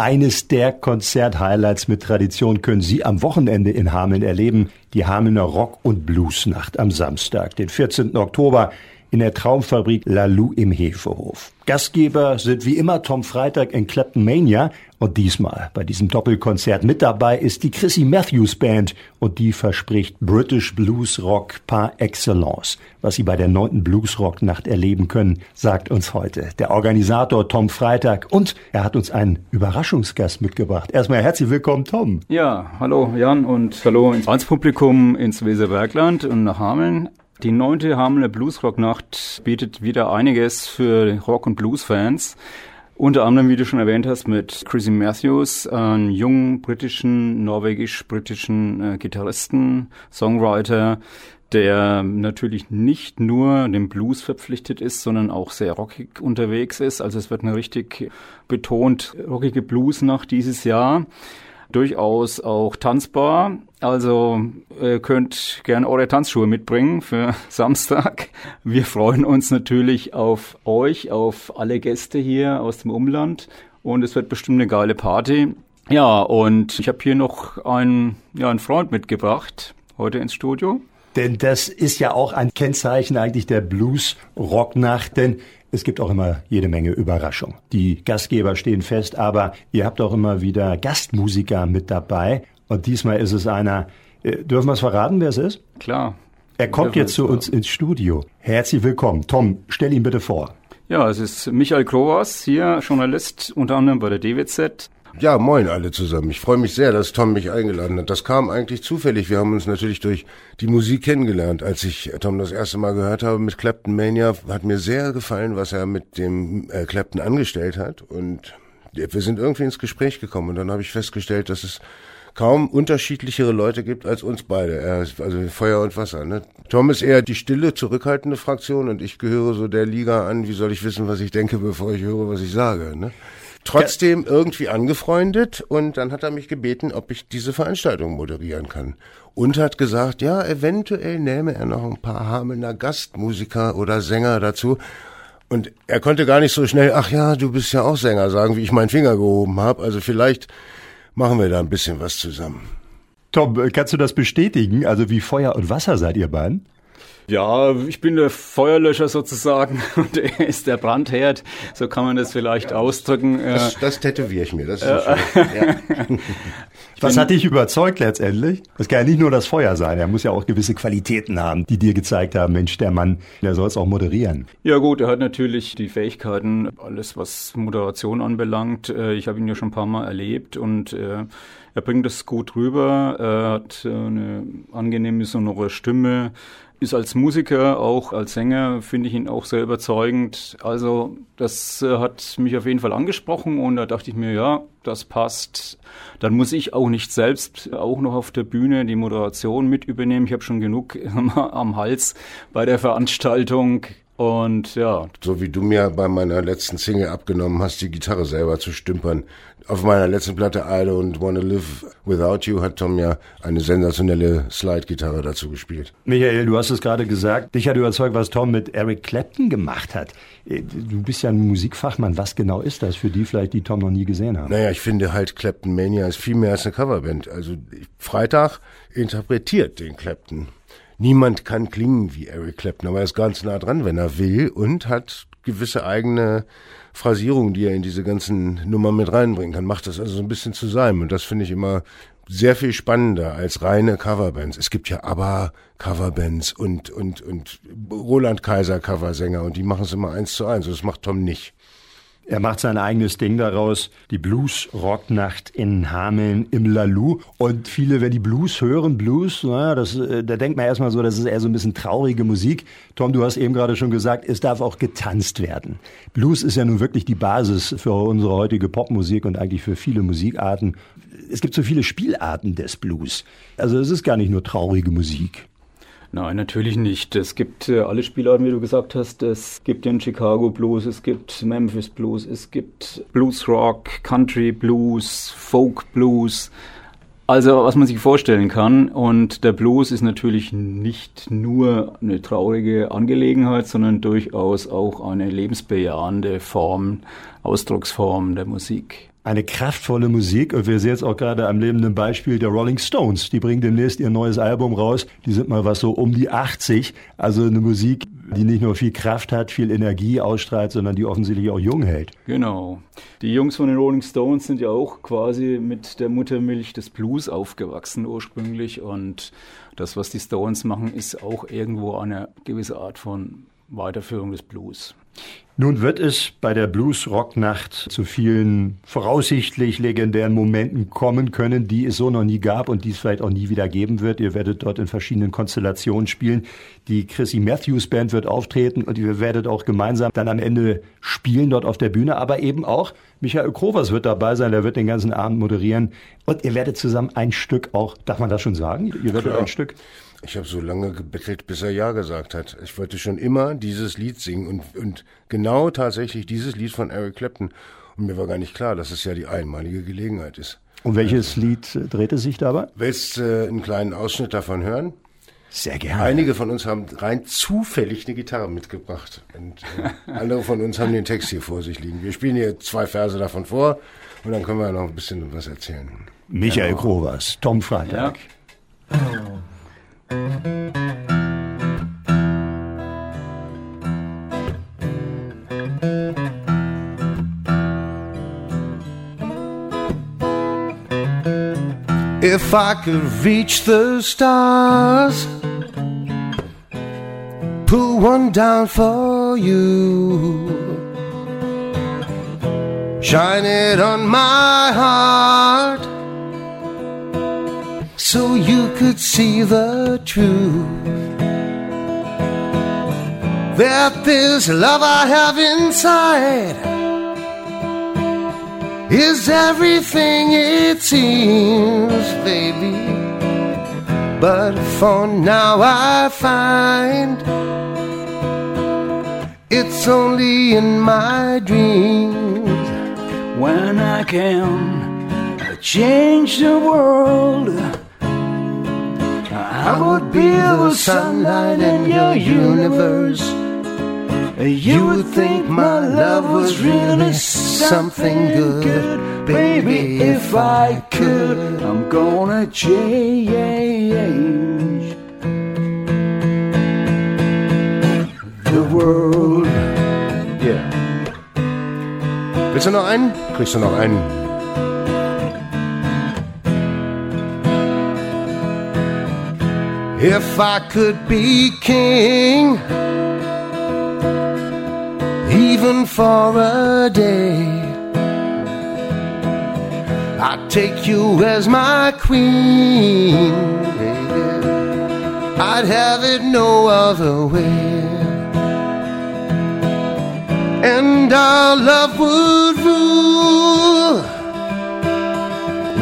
Eines der Konzert-Highlights mit Tradition können Sie am Wochenende in Hameln erleben. Die Hamelner Rock- und Bluesnacht am Samstag, den 14. Oktober in der Traumfabrik Lalou im Hefehof. Gastgeber sind wie immer Tom Freitag in Clapton Mania und diesmal bei diesem Doppelkonzert mit dabei ist die Chrissy Matthews Band und die verspricht British Blues Rock par excellence. Was Sie bei der neunten Blues Rock Nacht erleben können, sagt uns heute der Organisator Tom Freitag und er hat uns einen Überraschungsgast mitgebracht. Erstmal herzlich willkommen, Tom. Ja, hallo Jan und hallo ins Publikum ins Weserbergland und nach Hameln. Die neunte Hamelner Bluesrock-Nacht bietet wieder einiges für Rock- und Blues-Fans. Unter anderem, wie du schon erwähnt hast, mit Chrissy Matthews, einem jungen britischen, norwegisch-britischen äh, Gitarristen, Songwriter, der natürlich nicht nur dem Blues verpflichtet ist, sondern auch sehr rockig unterwegs ist. Also es wird eine richtig betont rockige Blues-Nacht dieses Jahr durchaus auch tanzbar. Also ihr könnt gerne eure Tanzschuhe mitbringen für Samstag. Wir freuen uns natürlich auf euch, auf alle Gäste hier aus dem Umland und es wird bestimmt eine geile Party. Ja, und ich habe hier noch einen, ja, einen Freund mitgebracht heute ins Studio. Denn das ist ja auch ein Kennzeichen eigentlich der Blues-Rocknacht, denn es gibt auch immer jede Menge Überraschung. Die Gastgeber stehen fest, aber ihr habt auch immer wieder Gastmusiker mit dabei. Und diesmal ist es einer, äh, dürfen wir es verraten, wer es ist? Klar. Er kommt jetzt zu uns ins Studio. Herzlich willkommen. Tom, stell ihn bitte vor. Ja, es ist Michael Kroas, hier Journalist unter anderem bei der DWZ. Ja, moin alle zusammen. Ich freue mich sehr, dass Tom mich eingeladen hat. Das kam eigentlich zufällig. Wir haben uns natürlich durch die Musik kennengelernt. Als ich Tom das erste Mal gehört habe mit Clapton Mania, hat mir sehr gefallen, was er mit dem äh, Clapton angestellt hat. Und wir sind irgendwie ins Gespräch gekommen. Und dann habe ich festgestellt, dass es kaum unterschiedlichere Leute gibt als uns beide. Also Feuer und Wasser. Ne? Tom ist eher die stille, zurückhaltende Fraktion und ich gehöre so der Liga an. Wie soll ich wissen, was ich denke, bevor ich höre, was ich sage? Ne? Trotzdem irgendwie angefreundet und dann hat er mich gebeten, ob ich diese Veranstaltung moderieren kann. Und hat gesagt, ja, eventuell nähme er noch ein paar Hamelner Gastmusiker oder Sänger dazu. Und er konnte gar nicht so schnell, ach ja, du bist ja auch Sänger, sagen, wie ich meinen Finger gehoben habe. Also vielleicht machen wir da ein bisschen was zusammen. Tom, kannst du das bestätigen? Also wie Feuer und Wasser seid ihr beiden? Ja, ich bin der Feuerlöscher sozusagen und er ist der Brandherd. So kann man das vielleicht ausdrücken. Das, das tätowiere ich mir. Das ist ja. ja. Was hat dich überzeugt letztendlich? Das kann ja nicht nur das Feuer sein. Er muss ja auch gewisse Qualitäten haben, die dir gezeigt haben, Mensch, der Mann, der soll es auch moderieren. Ja gut, er hat natürlich die Fähigkeiten, alles was Moderation anbelangt. Äh, ich habe ihn ja schon ein paar Mal erlebt und äh, er bringt das gut rüber. Er hat eine angenehme, sonore Stimme ist als Musiker, auch als Sänger, finde ich ihn auch sehr überzeugend. Also das äh, hat mich auf jeden Fall angesprochen und da dachte ich mir, ja, das passt. Dann muss ich auch nicht selbst auch noch auf der Bühne die Moderation mit übernehmen. Ich habe schon genug am Hals bei der Veranstaltung. Und ja. So wie du mir bei meiner letzten Single abgenommen hast, die Gitarre selber zu stümpern. Auf meiner letzten Platte I Don't Wanna Live Without You hat Tom ja eine sensationelle Slide-Gitarre dazu gespielt. Michael, du hast es gerade gesagt. Dich hat überzeugt, was Tom mit Eric Clapton gemacht hat. Äh, du bist ja ein Musikfachmann. Was genau ist das für die vielleicht, die Tom noch nie gesehen haben? Naja, ich finde halt Clapton Mania ist viel mehr als eine Coverband. Also Freitag interpretiert den Clapton. Niemand kann klingen wie Eric Clapton, aber er ist ganz nah dran, wenn er will und hat gewisse eigene Phrasierungen, die er in diese ganzen Nummern mit reinbringen kann. Macht das also so ein bisschen zu seinem und das finde ich immer sehr viel spannender als reine Coverbands. Es gibt ja aber Coverbands und, und, und Roland Kaiser Coversänger und die machen es immer eins zu eins. Das macht Tom nicht. Er macht sein eigenes Ding daraus, die Blues-Rocknacht in Hameln im Lalou. Und viele, wenn die Blues hören, Blues, naja, das, äh, da denkt man erstmal so, das ist eher so ein bisschen traurige Musik. Tom, du hast eben gerade schon gesagt, es darf auch getanzt werden. Blues ist ja nun wirklich die Basis für unsere heutige Popmusik und eigentlich für viele Musikarten. Es gibt so viele Spielarten des Blues. Also es ist gar nicht nur traurige Musik. Nein, natürlich nicht. Es gibt äh, alle Spielarten, wie du gesagt hast. Es gibt den Chicago Blues, es gibt Memphis Blues, es gibt Blues Rock, Country Blues, Folk Blues. Also, was man sich vorstellen kann. Und der Blues ist natürlich nicht nur eine traurige Angelegenheit, sondern durchaus auch eine lebensbejahende Form, Ausdrucksform der Musik. eine kraftvolle Musik und wir sehen jetzt auch gerade am lebenden Beispiel der Rolling Stones. Die bringen demnächst ihr neues Album raus. Die sind mal was so um die 80. Also eine Musik, die nicht nur viel Kraft hat, viel Energie ausstrahlt, sondern die offensichtlich auch jung hält. Genau. Die Jungs von den Rolling Stones sind ja auch quasi mit der Muttermilch des Blues aufgewachsen ursprünglich und das, was die Stones machen, ist auch irgendwo eine gewisse Art von Weiterführung des Blues. Nun wird es bei der Blues-Rock-Nacht zu vielen voraussichtlich legendären Momenten kommen können, die es so noch nie gab und die es vielleicht auch nie wieder geben wird. Ihr werdet dort in verschiedenen Konstellationen spielen. Die Chrissy Matthews Band wird auftreten und ihr werdet auch gemeinsam dann am Ende spielen dort auf der Bühne, aber eben auch Michael Krovers wird dabei sein, der wird den ganzen Abend moderieren und ihr werdet zusammen ein Stück auch, darf man das schon sagen? Ihr werdet Klar. ein Stück ich habe so lange gebettelt, bis er Ja gesagt hat. Ich wollte schon immer dieses Lied singen und, und genau tatsächlich dieses Lied von Eric Clapton. Und mir war gar nicht klar, dass es ja die einmalige Gelegenheit ist. Und welches also, Lied äh, drehte sich dabei? Willst du äh, einen kleinen Ausschnitt davon hören? Sehr gerne. Einige von uns haben rein zufällig eine Gitarre mitgebracht. Und äh, andere von uns haben den Text hier vor sich liegen. Wir spielen hier zwei Verse davon vor und dann können wir noch ein bisschen was erzählen. Michael genau. Grovers, Tom Freitag. Ja. If I could reach the stars, pull one down for you, shine it on my heart could see the truth. That this love I have inside is everything it seems, baby. But for now I find it's only in my dreams when I can change the world I would be the sunlight in your universe. You would think my love was really something good. Baby, if I could, I'm gonna change the world. Yeah. Willst du noch einen? Kriegst du noch einen? If I could be king, even for a day, I'd take you as my queen. I'd have it no other way. And our love would rule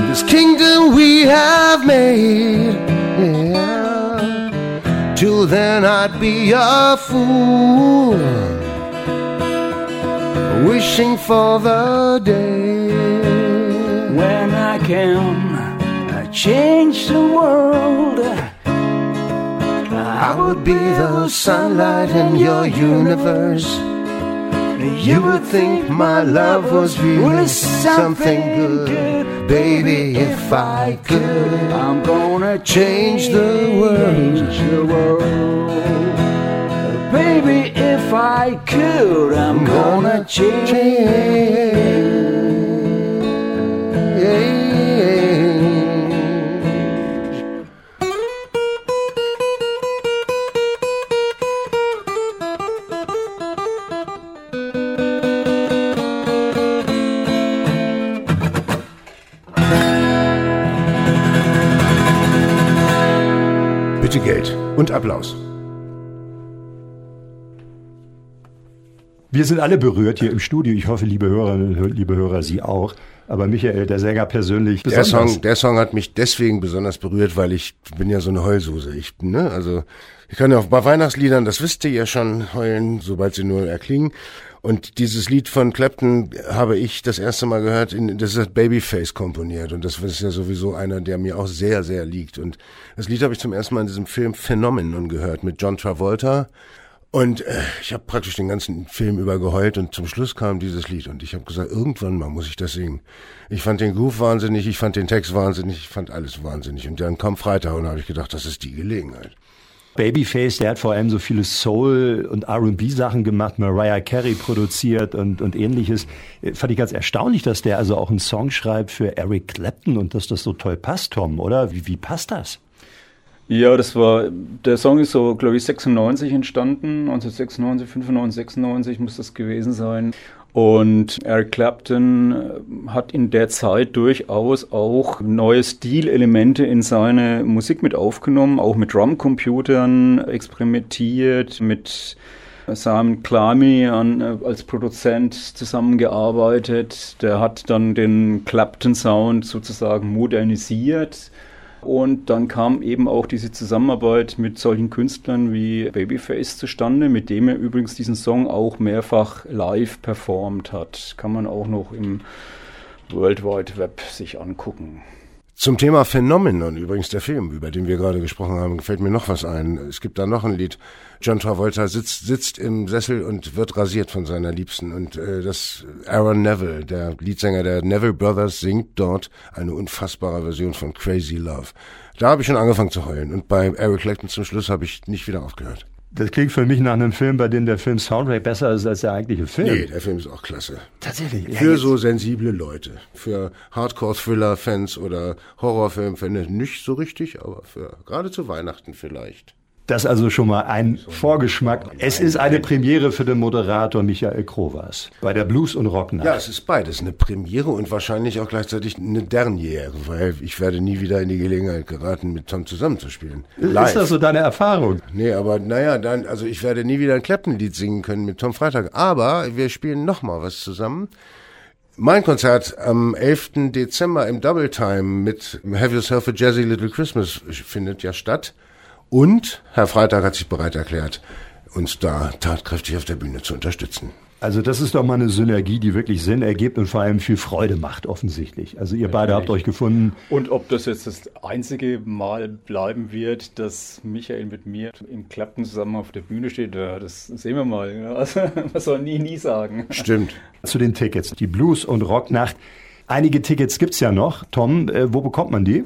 this kingdom we have made. Yeah. Till then, I'd be a fool, wishing for the day when I can change the world. I would be the sunlight in your universe. You would think my love was really something good. Baby, if I could, I'm gonna change the world. The world. Baby, if I could, I'm gonna change. Applaus. Wir sind alle berührt hier im Studio. Ich hoffe, liebe Hörerinnen liebe Hörer, Sie auch. Aber Michael, der Sänger persönlich. Der Song, der Song hat mich deswegen besonders berührt, weil ich bin ja so eine Heulsuse. Ich, ne, also ich kann ja auch bei Weihnachtsliedern, das wisst ihr ja schon, heulen, sobald sie nur erklingen. Und dieses Lied von Clapton habe ich das erste Mal gehört, in, das ist Babyface komponiert. Und das ist ja sowieso einer, der mir auch sehr, sehr liegt. Und das Lied habe ich zum ersten Mal in diesem Film Phenomenon gehört mit John Travolta Und äh, ich habe praktisch den ganzen Film über geheult und zum Schluss kam dieses Lied und ich habe gesagt, irgendwann mal muss ich das singen. Ich fand den Groove wahnsinnig, ich fand den Text wahnsinnig, ich fand alles wahnsinnig. Und dann kam Freitag und habe ich gedacht, das ist die Gelegenheit. Babyface, der hat vor allem so viele Soul- und R&B-Sachen gemacht, Mariah Carey produziert und, und ähnliches. Äh, fand ich ganz erstaunlich, dass der also auch einen Song schreibt für Eric Clapton und dass das so toll passt, Tom, oder? Wie, wie passt das? Ja, das war, der Song ist so, glaube ich, 96 entstanden, 1996, 95, 96 muss das gewesen sein. Und Eric Clapton äh, hat in der Zeit durchaus auch neue Stilelemente in seine Musik mit aufgenommen, auch mit Drumcomputern experimentiert, mit Simon Clamy an, äh, als Produzent zusammengearbeitet. Der hat dann den Clapton Sound sozusagen modernisiert und dann kam eben auch diese Zusammenarbeit mit solchen Künstlern wie Babyface zustande, mit dem er übrigens diesen Song auch mehrfach live performt hat. Kann man auch noch im World Wide Web sich angucken. Zum Thema Phänomenon, übrigens der Film, über den wir gerade gesprochen haben, fällt mir noch was ein. Es gibt da noch ein Lied. John Travolta sitzt, sitzt im Sessel und wird rasiert von seiner Liebsten. Und äh, das Aaron Neville, der Leadsänger der Neville Brothers, singt dort eine unfassbare Version von Crazy Love. Da habe ich schon angefangen zu heulen. Und bei Eric Clapton zum Schluss habe ich nicht wieder aufgehört. Das klingt für mich nach einem Film, bei dem der Film Soundtrack besser ist als der eigentliche Film. Nee, der Film ist auch klasse. Tatsächlich. Für so sensible Leute. Für Hardcore-Thriller-Fans oder Horrorfilm-Fans nicht so richtig, aber für gerade zu Weihnachten vielleicht. Das also schon mal ein Vorgeschmack. Es ist eine Premiere für den Moderator Michael Krovas bei der Blues- und Rocknacht. Ja, es ist beides. Eine Premiere und wahrscheinlich auch gleichzeitig eine Derniere, weil ich werde nie wieder in die Gelegenheit geraten, mit Tom zusammenzuspielen. Live. Ist das so deine Erfahrung? Nee, aber naja, dann, also ich werde nie wieder ein Clapton-Lied singen können mit Tom Freitag. Aber wir spielen nochmal was zusammen. Mein Konzert am 11. Dezember im Double Time mit Have Yourself a Jazzy Little Christmas findet ja statt. Und Herr Freitag hat sich bereit erklärt, uns da tatkräftig auf der Bühne zu unterstützen. Also das ist doch mal eine Synergie, die wirklich Sinn ergibt und vor allem viel Freude macht, offensichtlich. Also ihr ja, beide habt euch gefunden. Und ob das jetzt das einzige Mal bleiben wird, dass Michael mit mir im Klappen zusammen auf der Bühne steht, das sehen wir mal. Also, man soll nie, nie sagen. Stimmt. Zu den Tickets. Die Blues- und Rocknacht. Einige Tickets gibt's ja noch. Tom, äh, wo bekommt man die?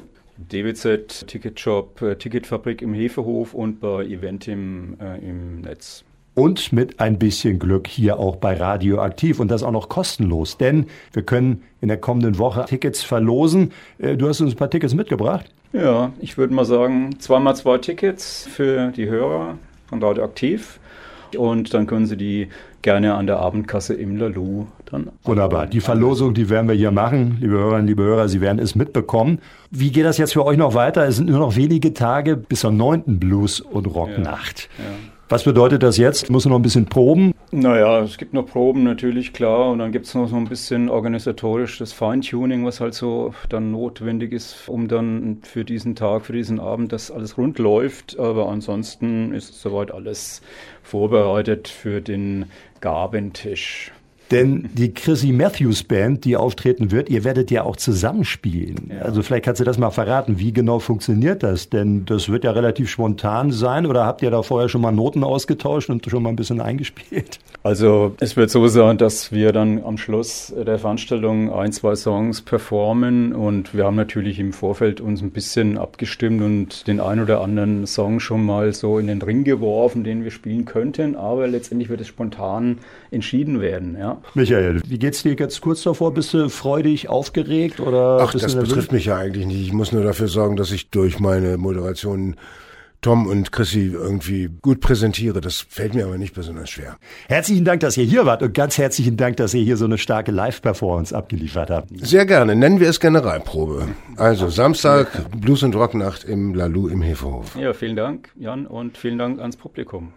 DWZ, Ticketshop, äh, Ticketfabrik im Hefehof und bei Eventim äh, im Netz. Und mit ein bisschen Glück hier auch bei Radioaktiv und das auch noch kostenlos, denn wir können in der kommenden Woche Tickets verlosen. Äh, du hast uns ein paar Tickets mitgebracht. Ja, ich würde mal sagen, zweimal zwei Tickets für die Hörer von Radioaktiv und dann können Sie die gerne an der Abendkasse im Lalu dann. Wunderbar. Die Verlosung, die werden wir hier machen. Liebe Hörerinnen, liebe Hörer, Sie werden es mitbekommen. Wie geht das jetzt für euch noch weiter? Es sind nur noch wenige Tage bis zur neunten Blues- und Rocknacht. Ja, ja. Was bedeutet das jetzt? Muss noch ein bisschen proben? Naja, es gibt noch Proben natürlich, klar. Und dann gibt es noch so ein bisschen organisatorisches Feintuning, was halt so dann notwendig ist, um dann für diesen Tag, für diesen Abend, dass alles rund läuft. Aber ansonsten ist soweit alles vorbereitet für den Gabentisch. Denn die Chrissy Matthews Band, die auftreten wird, ihr werdet ja auch zusammenspielen. Ja. Also vielleicht kannst du das mal verraten. Wie genau funktioniert das? Denn das wird ja relativ spontan sein. Oder habt ihr da vorher schon mal Noten ausgetauscht und schon mal ein bisschen eingespielt? Also es wird so sein, dass wir dann am Schluss der Veranstaltung ein, zwei Songs performen. Und wir haben natürlich im Vorfeld uns ein bisschen abgestimmt und den ein oder anderen Song schon mal so in den Ring geworfen, den wir spielen könnten. Aber letztendlich wird es spontan entschieden werden. Ja. Michael, wie geht's dir jetzt kurz davor? Bist du freudig, aufgeregt oder? Ach, das betrifft mich ja eigentlich nicht. Ich muss nur dafür sorgen, dass ich durch meine Moderation Tom und Chrissy irgendwie gut präsentiere. Das fällt mir aber nicht besonders schwer. Herzlichen Dank, dass ihr hier wart und ganz herzlichen Dank, dass ihr hier so eine starke Live-Performance abgeliefert habt. Sehr gerne. Nennen wir es Generalprobe. Also Samstag Blues und Rocknacht im Lalu im Hefehof. Ja, vielen Dank, Jan, und vielen Dank ans Publikum.